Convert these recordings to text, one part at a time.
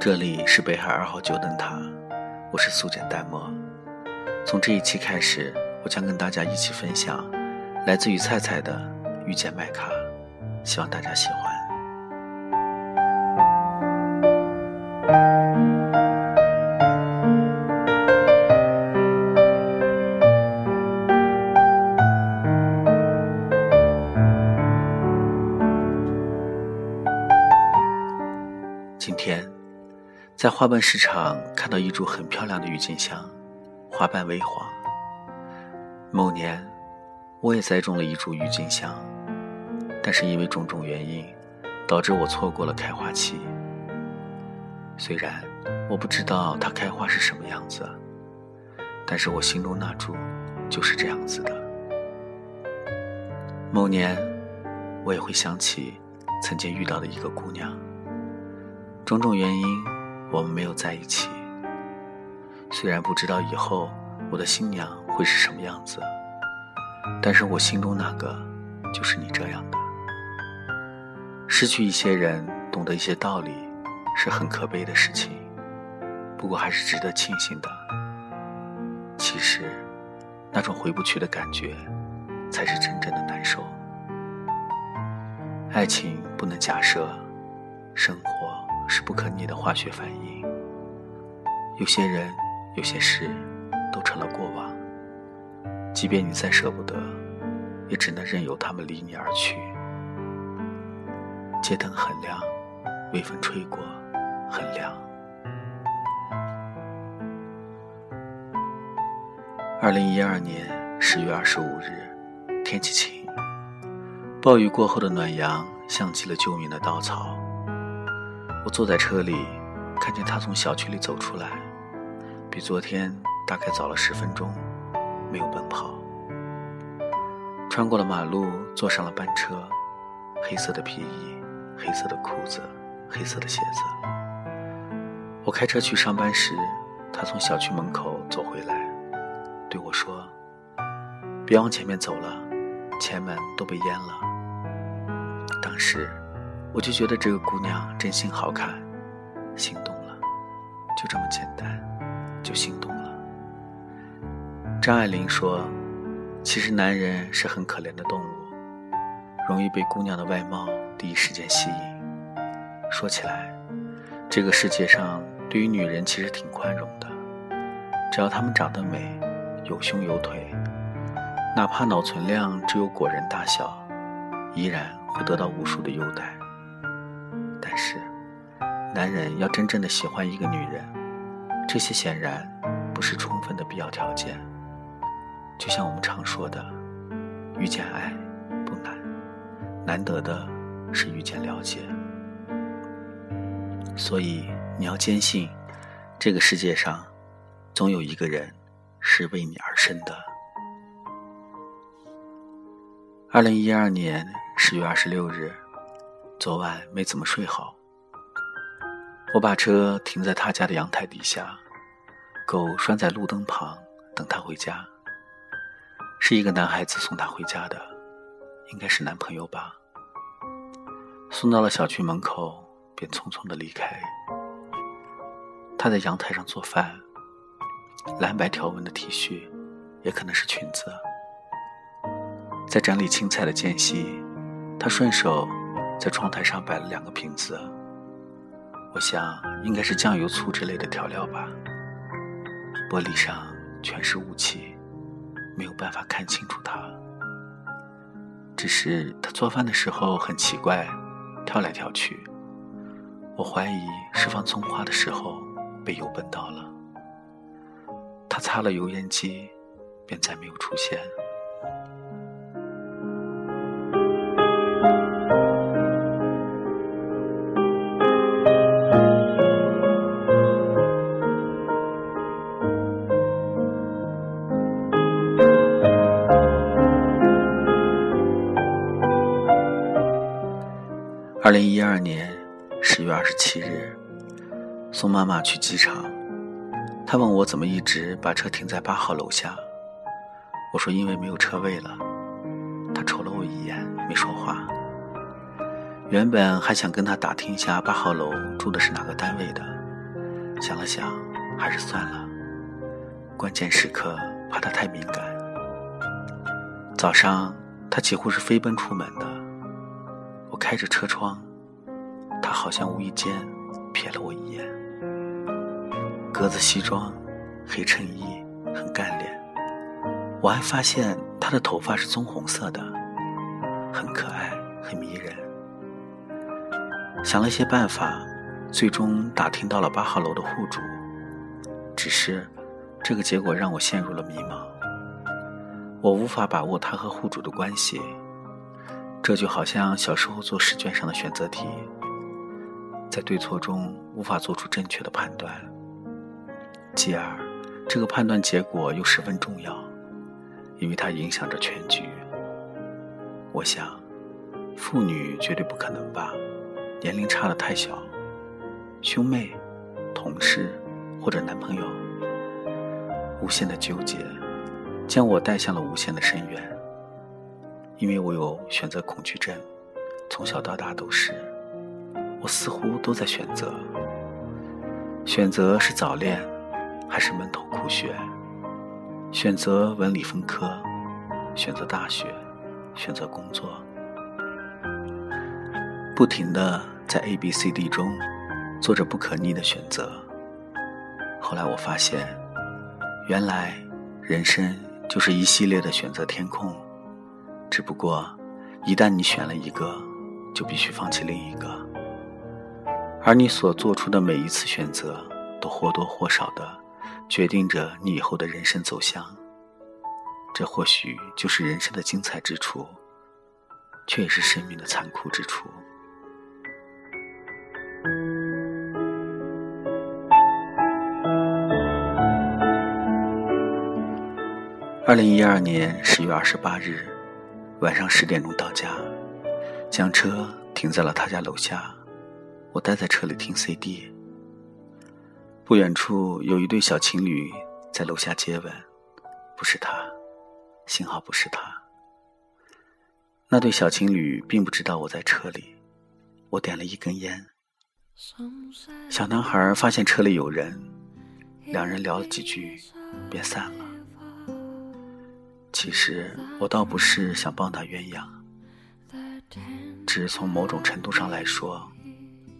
这里是北海二号九灯塔，我是素简淡漠。从这一期开始，我将跟大家一起分享来自于菜菜的《遇见麦卡》，希望大家喜欢。今天在花瓣市场看到一株很漂亮的郁金香，花瓣微黄。某年我也栽种了一株郁金香，但是因为种种原因，导致我错过了开花期。虽然我不知道它开花是什么样子，但是我心中那株就是这样子的。某年我也会想起曾经遇到的一个姑娘。种种原因，我们没有在一起。虽然不知道以后我的新娘会是什么样子，但是我心中那个就是你这样的。失去一些人，懂得一些道理，是很可悲的事情。不过还是值得庆幸的。其实，那种回不去的感觉，才是真正的难受。爱情不能假设，生活。是不可逆的化学反应。有些人，有些事，都成了过往。即便你再舍不得，也只能任由他们离你而去。街灯很亮，微风吹过，很凉。二零一二年十月二十五日，天气晴，暴雨过后的暖阳，像极了救命的稻草。我坐在车里，看见他从小区里走出来，比昨天大概早了十分钟，没有奔跑。穿过了马路，坐上了班车，黑色的皮衣，黑色的裤子，黑色的鞋子。我开车去上班时，他从小区门口走回来，对我说：“别往前面走了，前门都被淹了。”当时。我就觉得这个姑娘真心好看，心动了，就这么简单，就心动了。张爱玲说：“其实男人是很可怜的动物，容易被姑娘的外貌第一时间吸引。说起来，这个世界上对于女人其实挺宽容的，只要她们长得美，有胸有腿，哪怕脑存量只有果仁大小，依然会得到无数的优待。”但是，男人要真正的喜欢一个女人，这些显然不是充分的必要条件。就像我们常说的，遇见爱不难，难得的是遇见了解。所以你要坚信，这个世界上总有一个人是为你而生的。二零一二年十月二十六日。昨晚没怎么睡好，我把车停在他家的阳台底下，狗拴在路灯旁等他回家。是一个男孩子送他回家的，应该是男朋友吧。送到了小区门口，便匆匆的离开。他在阳台上做饭，蓝白条纹的 T 恤，也可能是裙子。在整理青菜的间隙，他顺手。在窗台上摆了两个瓶子，我想应该是酱油、醋之类的调料吧。玻璃上全是雾气，没有办法看清楚它。只是他做饭的时候很奇怪，跳来跳去。我怀疑是放葱花的时候被油奔到了。他擦了油烟机，便再没有出现。二零一二年十月二十七日，送妈妈去机场。她问我怎么一直把车停在八号楼下。我说因为没有车位了。她瞅了我一眼，没说话。原本还想跟她打听一下八号楼住的是哪个单位的，想了想，还是算了。关键时刻怕他太敏感。早上他几乎是飞奔出门的，开着车窗，他好像无意间瞥了我一眼。格子西装，黑衬衣，很干练。我还发现他的头发是棕红色的，很可爱，很迷人。想了一些办法，最终打听到了八号楼的户主，只是这个结果让我陷入了迷茫。我无法把握他和户主的关系，这就好像小时候做试卷上的选择题，在对错中无法做出正确的判断，继而这个判断结果又十分重要，因为它影响着全局。我想，父女绝对不可能吧。年龄差的太小，兄妹、同事或者男朋友，无限的纠结，将我带向了无限的深渊。因为我有选择恐惧症，从小到大都是，我似乎都在选择：选择是早恋，还是闷头苦学；选择文理分科，选择大学，选择工作。不停的在 A、B、C、D 中做着不可逆的选择。后来我发现，原来人生就是一系列的选择填空，只不过一旦你选了一个，就必须放弃另一个。而你所做出的每一次选择，都或多或少的决定着你以后的人生走向。这或许就是人生的精彩之处，却也是生命的残酷之处。二零一二年十月二十八日晚上十点钟到家，将车停在了他家楼下。我待在车里听 CD。不远处有一对小情侣在楼下接吻，不是他，幸好不是他。那对小情侣并不知道我在车里。我点了一根烟。小男孩发现车里有人，两人聊了几句，便散了。其实我倒不是想帮他鸳鸯，只是从某种程度上来说，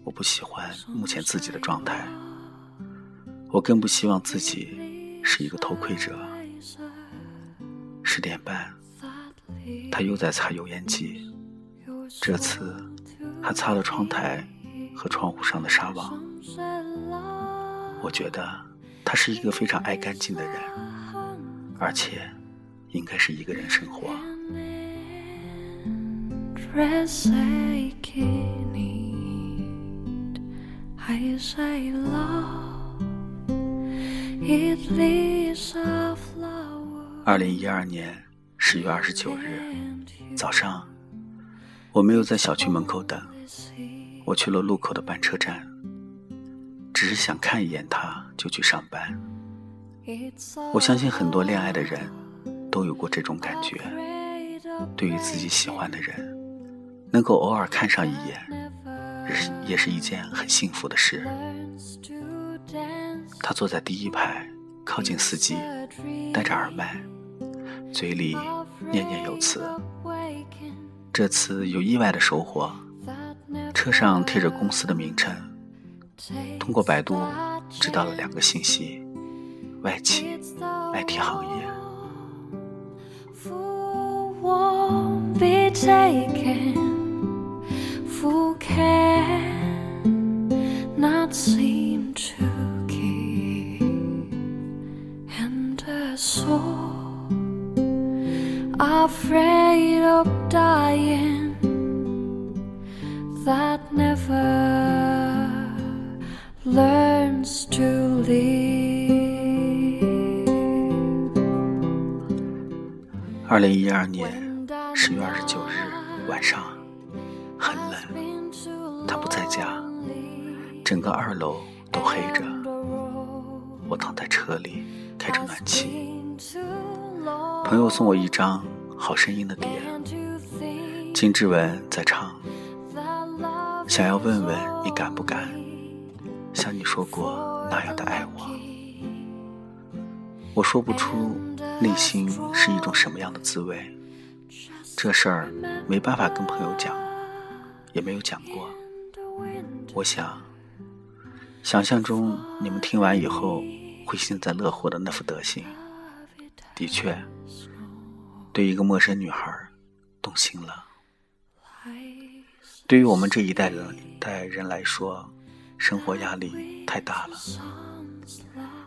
我不喜欢目前自己的状态，我更不希望自己是一个偷窥者。十点半，他又在擦油烟机，这次还擦了窗台和窗户上的纱网。我觉得他是一个非常爱干净的人，而且。应该是一个人生活。二零一二年十月二十九日早上，我没有在小区门口等，我去了路口的班车站，只是想看一眼他，就去上班。我相信很多恋爱的人。都有过这种感觉，对于自己喜欢的人，能够偶尔看上一眼，也是也是一件很幸福的事。他坐在第一排，靠近司机，戴着耳麦，嘴里念念有词。这次有意外的收获，车上贴着公司的名称，通过百度知道了两个信息：外企，IT 行业。Be taken for cannot seem to keep and a soul afraid of dying that never learns to live 二零一二年十月二十九日晚上，很冷，他不在家，整个二楼都黑着。我躺在车里，开着暖气。朋友送我一张好声音的碟，金志文在唱。想要问问你敢不敢？像你说过那样的爱我。我说不出内心是一种什么样的滋味，这事儿没办法跟朋友讲，也没有讲过。我想，想象中你们听完以后会幸灾乐祸的那副德行，的确，对一个陌生女孩动心了。对于我们这一代人代人来说，生活压力太大了，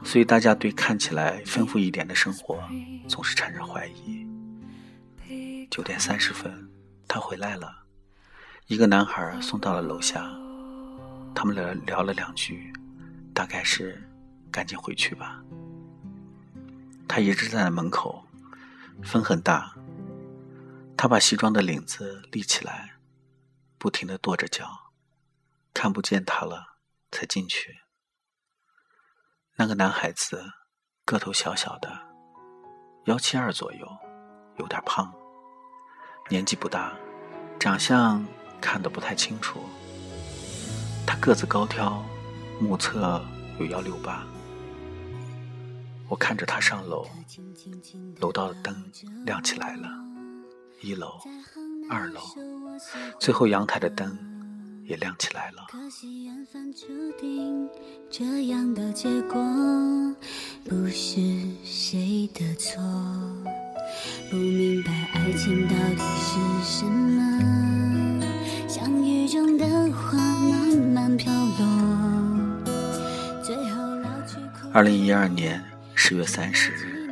所以大家对看起来丰富一点的生活总是产生怀疑。九点三十分，他回来了，一个男孩送到了楼下，他们聊聊了两句，大概是赶紧回去吧。他一直站在门口，风很大，他把西装的领子立起来。不停的跺着脚，看不见他了，才进去。那个男孩子个头小小的，幺七二左右，有点胖，年纪不大，长相看得不太清楚。他个子高挑，目测有幺六八。我看着他上楼，楼道的灯亮起来了，一楼。二楼，最后阳台的灯也亮起来了。可惜缘分注定这样的结果不是谁的错，不明白爱情到底是什么，像雨中的花慢慢飘落。最后老去二零一二年十月三十日，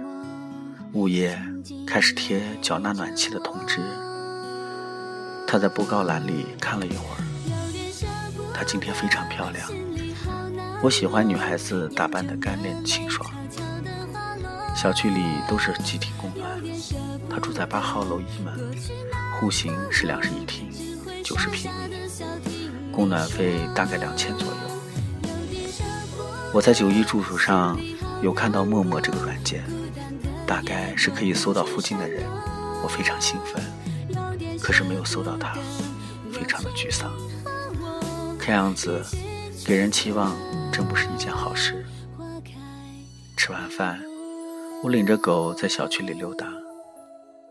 物业开始贴缴纳暖气的通知。他在布告栏里看了一会儿，她今天非常漂亮。我喜欢女孩子打扮的干练清爽。小区里都是集体供暖，她住在八号楼一门，户型是两室一厅，九十平米，供暖费大概两千左右。我在九一住处上有看到陌陌这个软件，大概是可以搜到附近的人，我非常兴奋。可是没有搜到她，非常的沮丧。这样子，给人期望真不是一件好事。吃完饭，我领着狗在小区里溜达，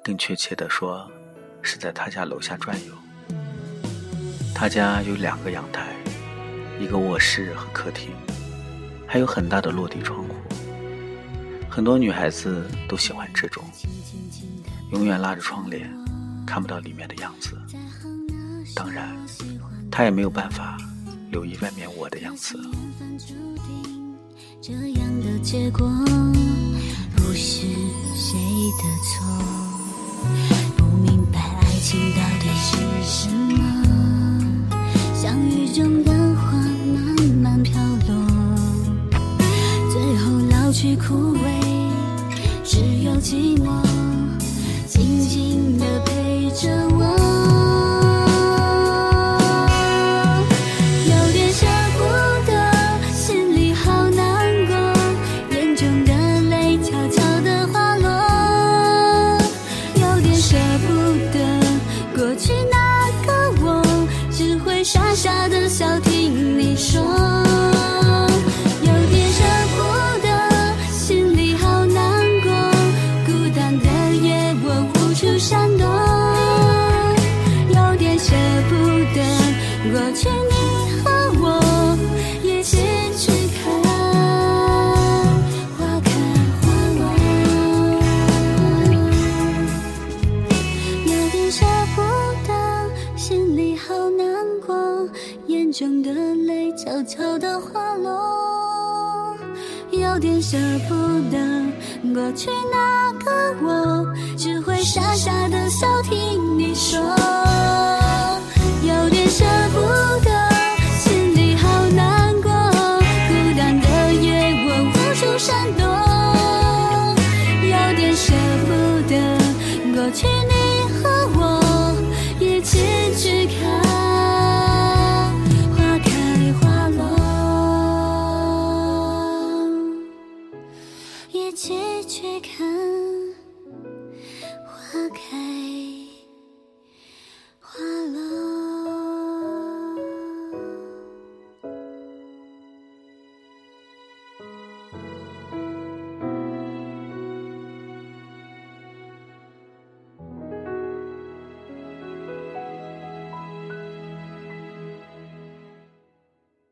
更确切的说，是在他家楼下转悠。他家有两个阳台，一个卧室和客厅，还有很大的落地窗户。很多女孩子都喜欢这种，永远拉着窗帘。看不到里面的样子，当然，他也没有办法留意外面我的样子。这样的结果不是谁的错，不明白爱情到底是什么，像雨中的花慢慢飘落，最后老去枯萎，只有寂寞。静静的陪着我有点舍不得过去那个我只会傻傻的笑听你说。有点舍不得结局看